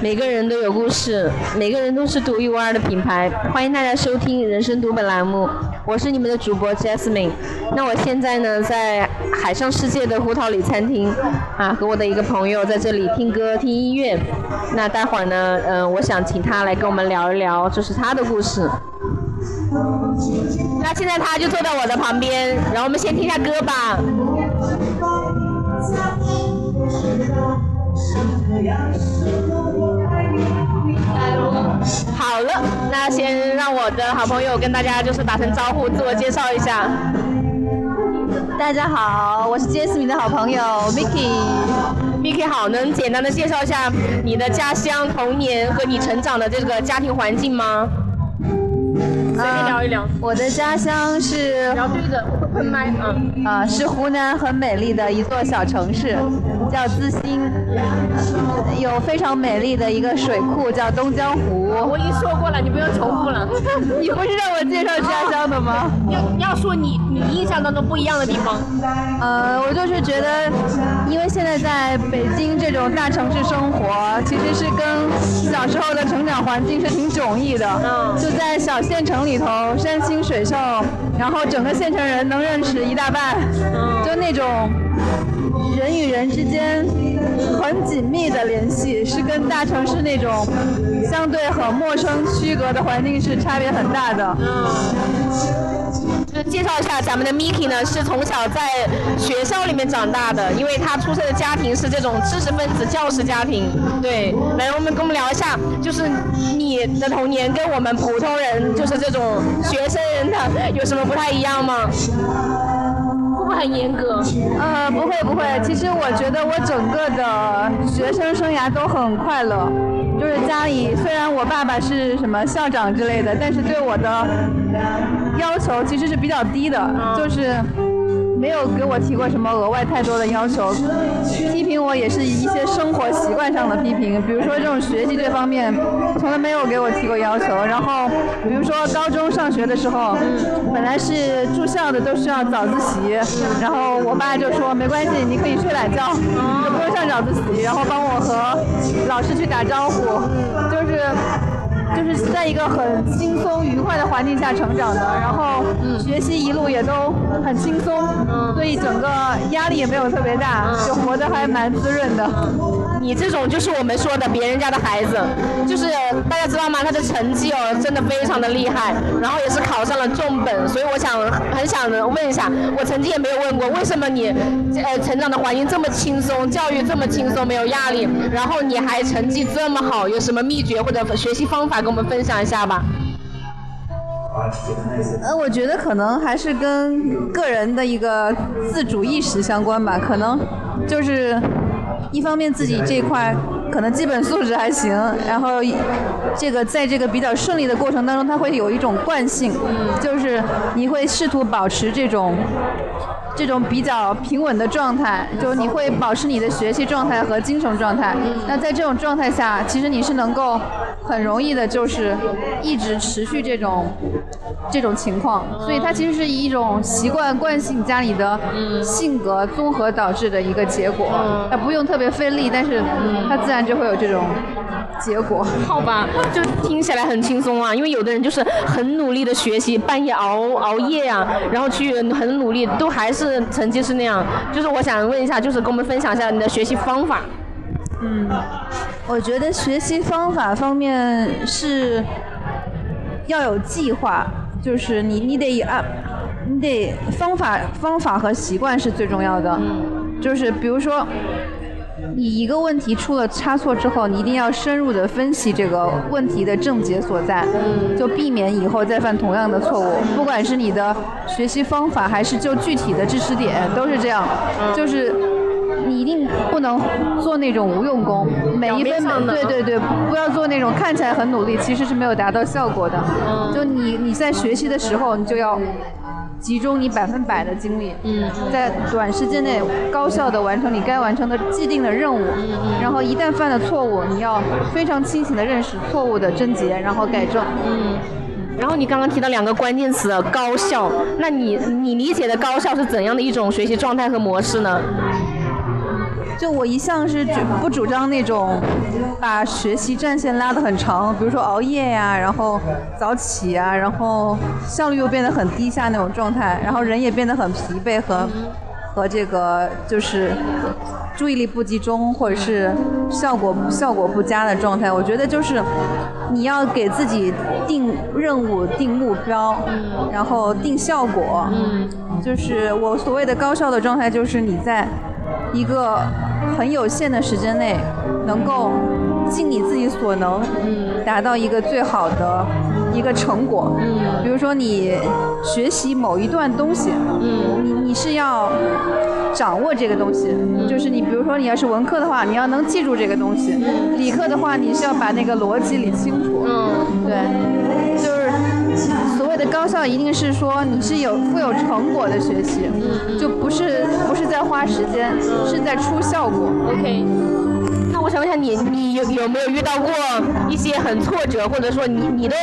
每个人都有故事，每个人都是独一无二的品牌。欢迎大家收听《人生读本》栏目，我是你们的主播 Jasmine。那我现在呢，在海上世界的胡桃里餐厅，啊，和我的一个朋友在这里听歌听音乐。那待会儿呢，嗯，我想请他来跟我们聊一聊，就是他的故事。那现在他就坐在我的旁边，然后我们先听下歌吧。好了，那先让我的好朋友跟大家就是打声招呼，自我介绍一下。大家好，我是杰斯米的好朋友 Miki。Miki 好，能简单的介绍一下你的家乡、童年和你成长的这个家庭环境吗？随便聊一聊。我的家乡是。要对着，喷麦啊。啊，是湖南很美丽的一座小城市，叫资兴，有非常美丽的一个水库叫东江湖。我已经说过了，你不用重复了。你不是让我介绍家乡的吗？要要说你你印象当中不一样的地方。呃，我就是觉得，因为现在在北京这种大城市生活，其实是跟小时候的成长环境是挺迥异的。嗯。就在小县城里头，山清水秀，然后整个县城人能认识一大半，就那种人与人之间很紧密的联系，是跟大城市那种相对很陌生、区隔的环境是差别很大的。就介绍一下咱们的 Miki 呢，是从小在学校里面长大的，因为他出生的家庭是这种知识分子教师家庭。对，来，我们跟我们聊一下，就是你的童年跟我们普通人，就是这种学生人的有什么不太一样吗？会不会很严格？呃，不会不会，其实我觉得我整个的学生生涯都很快乐。就是家里虽然我爸爸是什么校长之类的，但是对我的要求其实是比较低的，就是。没有给我提过什么额外太多的要求，批评我也是一些生活习惯上的批评，比如说这种学习这方面，从来没有给我提过要求。然后，比如说高中上学的时候，本来是住校的都需要早自习，然后我爸就说没关系，你可以睡懒觉，就不用上早自习，然后帮我和老师去打招呼，就是。就是在一个很轻松愉快的环境下成长的，然后学习一路也都很轻松，所以整个压力也没有特别大，就活得还蛮滋润的。你这种就是我们说的别人家的孩子，就是大家知道吗？他的成绩哦，真的非常的厉害，然后也是考上了重本，所以我想很想问一下，我曾经也没有问过，为什么你呃成长的环境这么轻松，教育这么轻松，没有压力，然后你还成绩这么好，有什么秘诀或者学习方法？跟我们分享一下吧。呃，我觉得可能还是跟个人的一个自主意识相关吧。可能就是一方面自己这块可能基本素质还行，然后这个在这个比较顺利的过程当中，他会有一种惯性，就是你会试图保持这种。这种比较平稳的状态，就你会保持你的学习状态和精神状态。那在这种状态下，其实你是能够很容易的，就是一直持续这种这种情况。所以它其实是一种习惯惯性加你的性格综合导致的一个结果。它不用特别费力，但是它自然就会有这种。结果好吧，就听起来很轻松啊，因为有的人就是很努力的学习，半夜熬熬夜呀，然后去很努力，都还是成绩是那样。就是我想问一下，就是跟我们分享一下你的学习方法。嗯，我觉得学习方法方面是要有计划，就是你你得按，你得方法方法和习惯是最重要的，就是比如说。你一个问题出了差错之后，你一定要深入的分析这个问题的症结所在，就避免以后再犯同样的错误。不管是你的学习方法，还是就具体的知识点，都是这样。就是你一定不能做那种无用功，每一分每对对对，不要做那种看起来很努力，其实是没有达到效果的。就你你在学习的时候，你就要。集中你百分百的精力，在短时间内高效的完成你该完成的既定的任务，然后一旦犯了错误，你要非常清醒的认识错误的症结，然后改正。嗯，然后你刚刚提到两个关键词，高效，那你你理解的高效是怎样的一种学习状态和模式呢？就我一向是主不主张那种把学习战线拉得很长，比如说熬夜呀，然后早起啊，然后效率又变得很低下那种状态，然后人也变得很疲惫和和这个就是注意力不集中或者是效果效果不佳的状态。我觉得就是你要给自己定任务、定目标，然后定效果。就是我所谓的高效的状态，就是你在一个很有限的时间内，能够尽你自己所能，达到一个最好的一个成果。比如说你学习某一段东西，你你是要掌握这个东西，就是你比如说你要是文科的话，你要能记住这个东西；理科的话，你是要把那个逻辑理清楚。对，就是所谓的高效，一定是说你是有富有成果的学习，就不是不是在花时间，是在出效果。OK。那我想问一下你，你有有没有遇到过一些很挫折，或者说你你的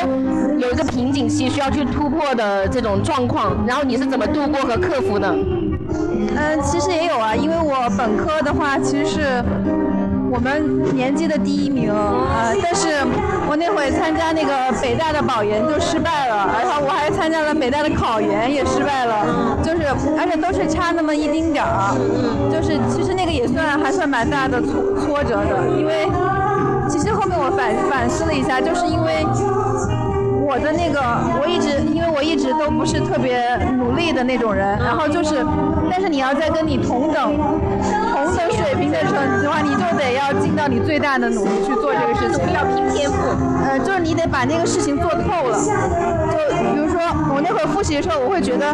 有一个瓶颈期需要去突破的这种状况，然后你是怎么度过和克服的？嗯，其实也有啊，因为我本科的话，其实是我们年级的第一名，呃，但是我那会参加那个北大的保研就失败了，然后我还参加了北大的考研也失败了，就是而且都是差那么一丁点儿，就是其实那个也算还算蛮大的挫挫折的，因为其实后面我反反思了一下，就是因为。我的那个，我一直因为我一直都不是特别努力的那种人，然后就是，但是你要在跟你同等同等水平的成绩的话，你就得要尽到你最大的努力去做这个事情，要拼天赋。呃，就是你得把那个事情做透了。就比如说我那会儿复习的时候，我会觉得。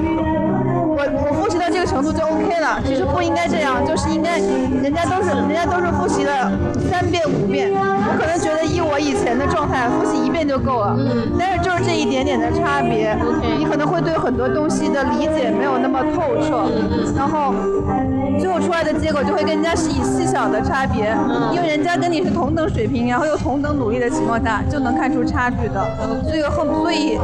我我复习到这个程度就 OK 了，其实不应该这样，就是应该人家都是人家都是复习了三遍五遍，我可能觉得以我以前的状态，复习一遍就够了。嗯。但是就是这一点点的差别，你可能会对很多东西的理解没有那么透彻，然后最后出来的结果就会跟人家是以细小的差别，因为人家跟你是同等水平，然后又同等努力的情况下，就能看出差距的。所以后所以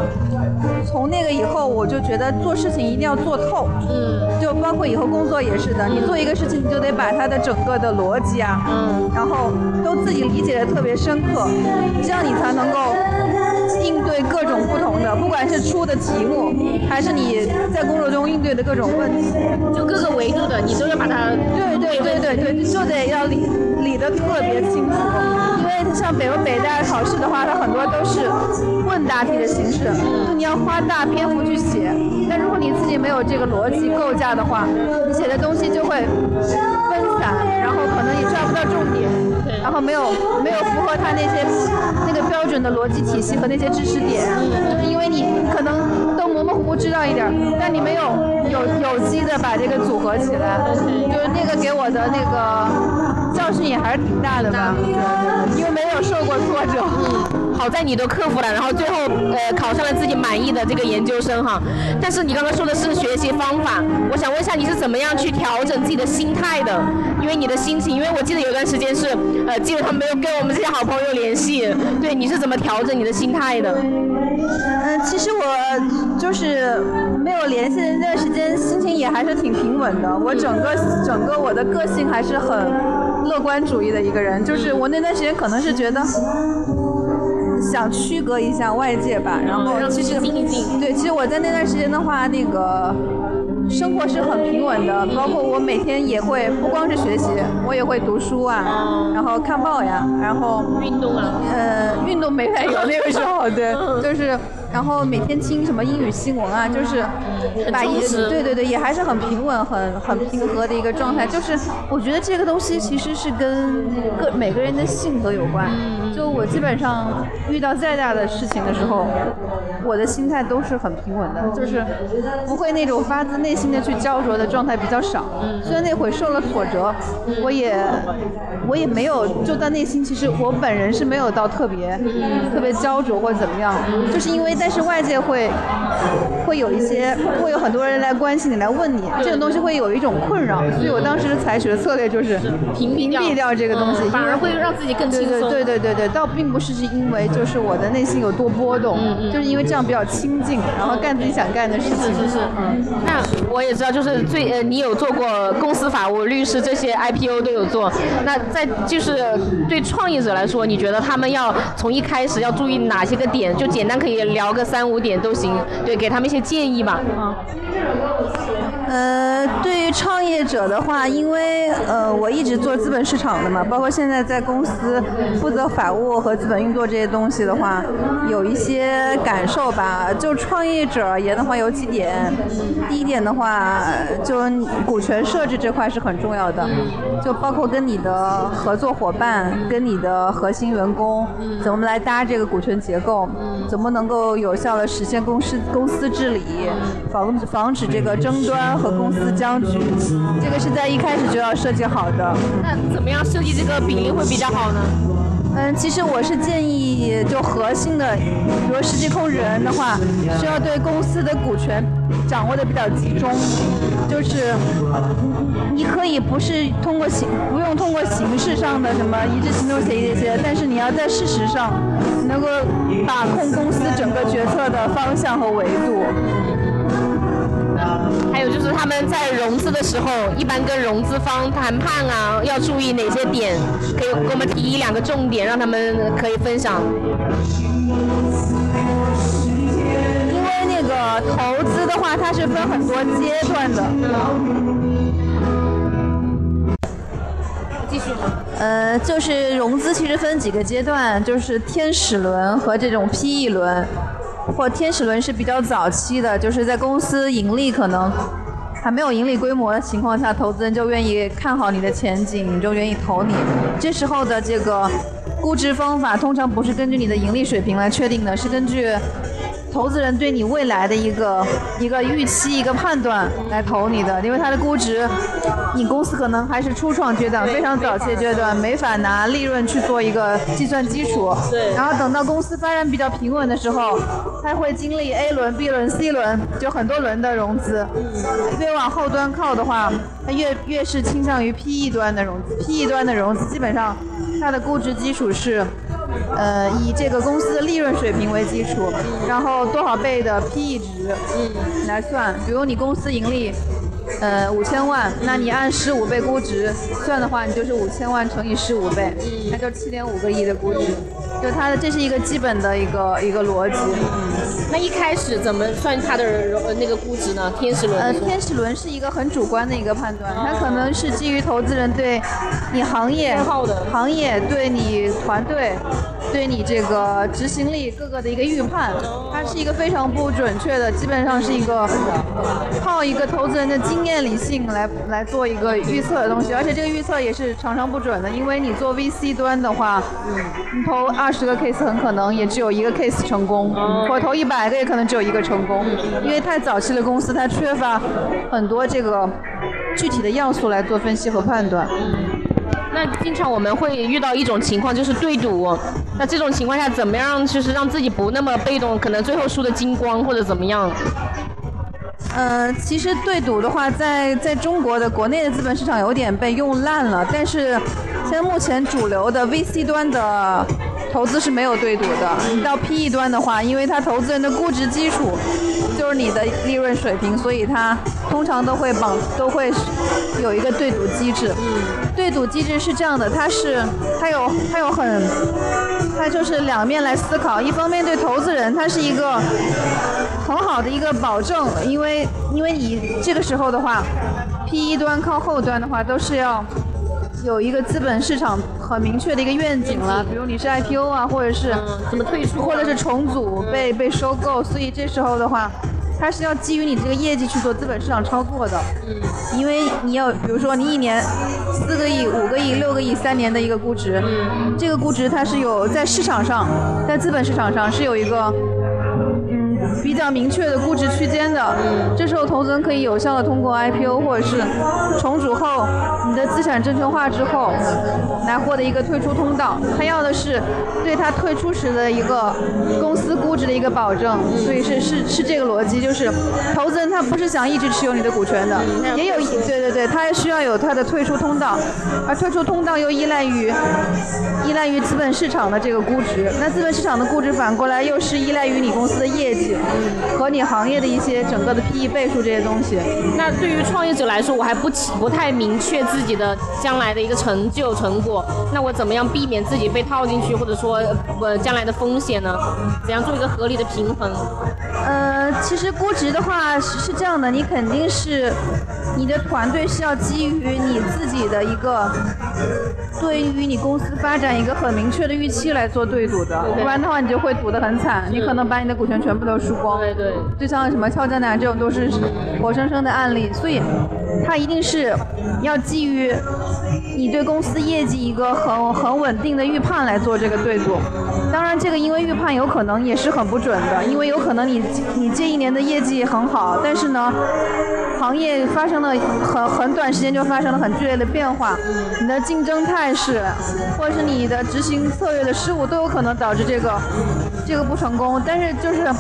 从那个以后，我就觉得做事情一定要做透。嗯，就包括以后工作也是的，你做一个事情，你就得把它的整个的逻辑啊，嗯，然后都自己理解的特别深刻，这样你才能够应对各种不同的，不管是出的题目，还是你在工作中应对的各种问题，就各个维度的，你都要把它。对对对对对，就得要理理得特别清楚。因为像北欧北大考试的话，它很多都是问答题的形式，就你要花大篇幅去写。但如果你自己没有这个逻辑构架的话，你写的东西就会分散，然后可能也抓不到重点，然后没有没有符合他那些那个标准的逻辑体系和那些知识点，就是因为你可能都模模糊糊知道一点，但你没有有有机的把这个组合起来，就是那个给我的那个教训也还是挺大的吧，因为没有受过挫折。好在你都克服了，然后最后呃考上了自己满意的这个研究生哈。但是你刚刚说的是学习方法，我想问一下你是怎么样去调整自己的心态的？因为你的心情，因为我记得有段时间是呃基本上没有跟我们这些好朋友联系，对，你是怎么调整你的心态的？嗯，其实我就是没有联系的那段时间，心情也还是挺平稳的。我整个整个我的个性还是很乐观主义的一个人，就是我那段时间可能是觉得。想区隔一下外界吧，然后其实对，其实我在那段时间的话，那个生活是很平稳的，包括我每天也会不光是学习，我也会读书啊，然后看报呀，然后运动啊，呃，运动没太有那个时候，对，就是然后每天听什么英语新闻啊，就是把一对对对，也还是很平稳、很很平和的一个状态。就是我觉得这个东西其实是跟个每个人的性格有关。就我基本上遇到再大的事情的时候，我的心态都是很平稳的，就是不会那种发自内心的去焦灼的状态比较少。虽然那会受了挫折，我也我也没有就在内心，其实我本人是没有到特别特别焦灼或者怎么样，就是因为但是外界会会有一些，会有很多人来关心你，来问你，这种东西会有一种困扰，所以我当时采取的策略就是屏蔽掉这个东西，反而会让自己更轻松。对对对对对，倒并不是是因为就是我的内心有多波动，就是因为这样比较清静，然后干自己想干的事情。是是是。那我也知道，就是最呃，你有做过公司法务、律师这些 IPO 都有做。那在就是对创业者来说，你觉得他们要从一开始要注意哪些个点？就简单可以聊个三五点都行，对，给他们一些建议吧。嗯。呃，对于创业者的话，因为呃我一直做资本市场的嘛，包括现在在公司负责法务和资本运作这些东西的话，有一些感受吧。就创业者而言的话，有几点。第一点的话，就股权设置这块是很重要的，就包括跟你的合作伙伴、跟你的核心员工怎么来搭这个股权结构，怎么能够有效的实现公司公司治理，防防止这个争端。和公司僵局，这个是在一开始就要设计好的。那怎么样设计这个比例会比较好呢？嗯，其实我是建议，就核心的，比如实际控制人的话，需要对公司的股权掌握的比较集中。就是你可以不是通过形，不用通过形式上的什么一致行动协议这些，但是你要在事实上能够把控公司整个决策的方向和维度。他们在融资的时候，一般跟融资方谈判啊，要注意哪些点？可以给我们提一两个重点，让他们可以分享。因为那个投资的话，它是分很多阶段的。继续。呃，就是融资其实分几个阶段，就是天使轮和这种 PE 轮。或天使轮是比较早期的，就是在公司盈利可能还没有盈利规模的情况下，投资人就愿意看好你的前景，就愿意投你。这时候的这个估值方法通常不是根据你的盈利水平来确定的，是根据。投资人对你未来的一个一个预期、一个判断来投你的，因为它的估值，你公司可能还是初创阶段、非常早期阶段，没法拿利润去做一个计算基础。对。然后等到公司发展比较平稳的时候，它会经历 A 轮、B 轮、C 轮，就很多轮的融资。越往后端靠的话，它越越是倾向于 PE 端的融资。PE 端的融资基本上，它的估值基础是。呃，以这个公司的利润水平为基础，然后多少倍的 PE 值来算。比如你公司盈利，呃五千万，那你按十五倍估值算的话，你就是五千万乘以十五倍，那就七点五个亿的估值。就它的这是一个基本的一个一个逻辑。那一开始怎么算它的那个估值呢？天使轮？呃，天使轮是一个很主观的一个判断，它可能是基于投资人对你行业、行业对你团队。对你这个执行力各个的一个预判，它是一个非常不准确的，基本上是一个靠一个投资人的经验理性来来做一个预测的东西，而且这个预测也是常常不准的，因为你做 VC 端的话，你投二十个 case 很可能也只有一个 case 成功，我投一百个也可能只有一个成功，因为太早期的公司它缺乏很多这个具体的要素来做分析和判断。那经常我们会遇到一种情况，就是对赌。那这种情况下，怎么样就是让自己不那么被动，可能最后输的精光或者怎么样？呃，其实对赌的话，在在中国的国内的资本市场有点被用烂了。但是，现在目前主流的 VC 端的投资是没有对赌的。你到 PE 端的话，因为它投资人的估值基础就是你的利润水平，所以它通常都会绑都会有一个对赌机制。对赌机制是这样的，它是它有它有很，它就是两面来思考。一方面对投资人，它是一个很好的一个保证，因为因为你这个时候的话，P E 端靠后端的话都是要有一个资本市场很明确的一个愿景了，比如你是 IPO 啊，或者是怎么退出，或者是重组被被收购，所以这时候的话。它是要基于你这个业绩去做资本市场操作的，嗯，因为你要比如说你一年四个亿、五个亿、六个亿三年的一个估值，嗯，这个估值它是有在市场上，在资本市场上是有一个，嗯，比较明确的估值区间的，这时候投资人可以有效的通过 IPO 或者是重组后你的资产证券化之后，来获得一个退出通道。他要的是对他退出时的一个公司估值的一个保证，所以是是是这个逻辑，就是投资人他不是想一直持有你的股权的，也有对对对，他也需要有他的退出通道，而退出通道又依赖于依赖于资本市场的这个估值，那资本市场的估值反过来又是依赖于你公司的业绩和你行业的一些整个的 PE 倍数这些东西。那对于创业者来说，我还不不太明确自己的将来的一个成就成果，那我怎么样避免自己被套进去，或者说呃将来的风险呢？怎样做一个合理的平衡？呃，其实估值的话是是这样的，你肯定是你的团队是要基于你自己的一个对于你公司发展一个很明确的预期来做对赌的，不然的话你就会赌得很惨，你可能把你的股权全部都输光。对对，就像什么俏江南这种都是活生生的案例，所以它一定是要基于你对公司业绩一个很很稳定的预判来做这个对赌。当然，这个因为预判有可能也是很不准的，因为有可能你你这一年的业绩很好，但是呢，行业发生了很很短时间就发生了很剧烈的变化，你的竞争态势，或者是你的执行策略的失误，都有可能导致这个这个不成功。但是就是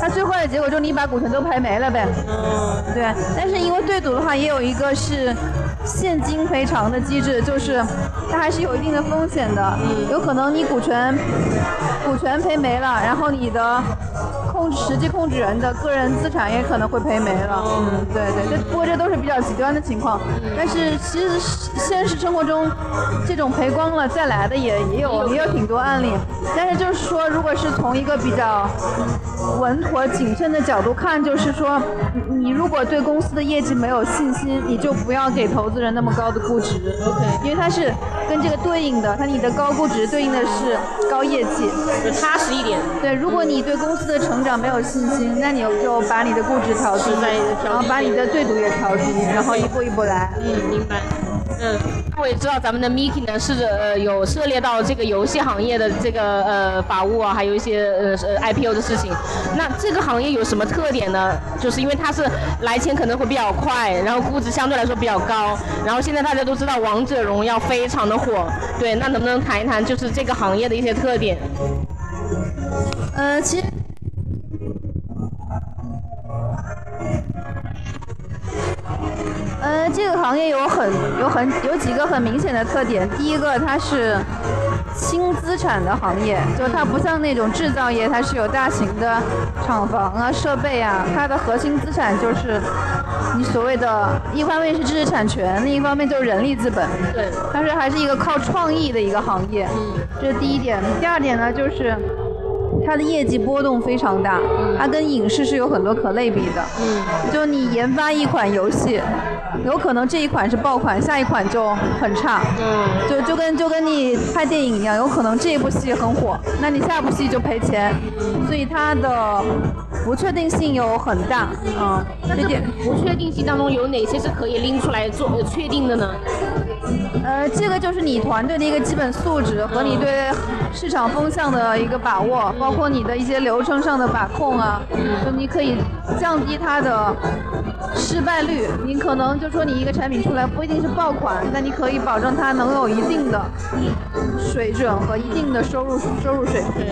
它最坏的结果就是你把股权都赔没了呗。对，但是因为对赌的话，也有一个是现金赔偿的机制，就是它还是有一定的风险的，有可能你股权股权赔没了，然后你的控实际控制人的个人资产也可能会赔没了。嗯，对对，这不过这都是比较极端的情况，但是其实现实生活中这种赔光了再来的也也有也有挺多案例，但是就是说，如果是从一个比较稳妥谨慎的角度看，就是说你你如果对公司的业绩没有信心，你就不要给投资人那么高的估值。OK，因为它是跟这个对应的，它你的高估值对应的是高业绩，就踏实一点。对，如果你对公司的成长没有信心，那你就把你的估值调低，然后把你的对赌也调低，然后一步一步来。嗯，明白。嗯，我也知道咱们的 Miki 呢是呃有涉猎到这个游戏行业的这个呃法务啊，还有一些呃呃 IPO 的事情。那这个行业有什么特点呢？就是因为它是来钱可能会比较快，然后估值相对来说比较高，然后现在大家都知道王者荣耀非常的火，对，那能不能谈一谈就是这个行业的一些特点？呃，其实。呃，这个行业有很有很有几个很明显的特点。第一个，它是轻资产的行业，就它不像那种制造业，它是有大型的厂房啊、设备啊，它的核心资产就是你所谓的，一方面是知识产权，另一方面就是人力资本。对，但是还是一个靠创意的一个行业。嗯，这是第一点。第二点呢，就是它的业绩波动非常大，它跟影视是有很多可类比的。嗯，就你研发一款游戏。有可能这一款是爆款，下一款就很差。嗯，就就跟就跟你拍电影一样，有可能这一部戏很火，那你下部戏就赔钱。所以它的不确定性有很大。嗯，这点不确定性当中有哪些是可以拎出来做确定的呢？呃，这个就是你团队的一个基本素质和你对市场风向的一个把握，包括你的一些流程上的把控啊，就你可以降低它的失败率。你可能就说你一个产品出来不一定是爆款，但你可以保证它能有一定的水准和一定的收入收入水平。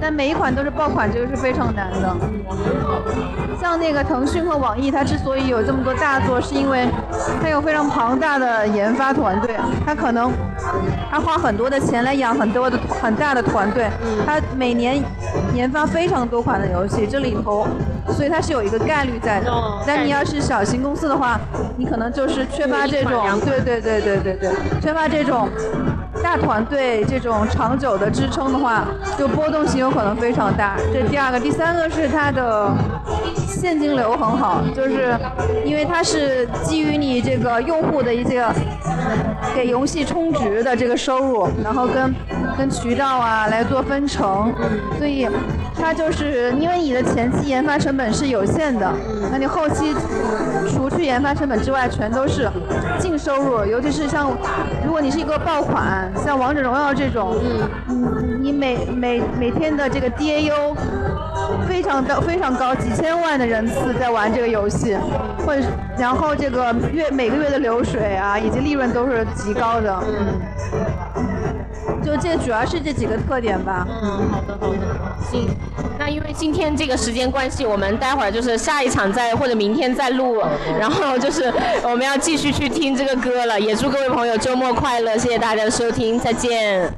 但每一款都是爆款，这个是非常难的。像那个腾讯和网易，它之所以有这么多大作，是因为它有非常庞大的研发团队，他可能他花很多的钱来养很多的很大的团队，他每年研发非常多款的游戏，这里头，所以它是有一个概率在的。但你要是小型公司的话，你可能就是缺乏这种，对对对对对对，缺乏这种大团队这种长久的支撑的话，就波动性有可能非常大。这第二个，第三个是它的现金流很好，就是因为它是基于你这个用户的一些给游戏充值的这个收入，然后跟跟渠道啊来做分成，所以它就是因为你的前期研发成本是有限的，那你后期除去研发成本之外，全都是净收入。尤其是像如果你是一个爆款，像王者荣耀这种，嗯，你每每每天的这个 DAU 非常的非常高，几千万的人次在玩这个游戏，或者然后这个月每个月的流水啊，以及利润都是极高的。嗯。就这主要是这几个特点吧。嗯，好的好的。行，那因为今天这个时间关系，我们待会儿就是下一场再或者明天再录，然后就是我们要继续去听这个歌了。也祝各位朋友周末快乐，谢谢大家的收听，再见。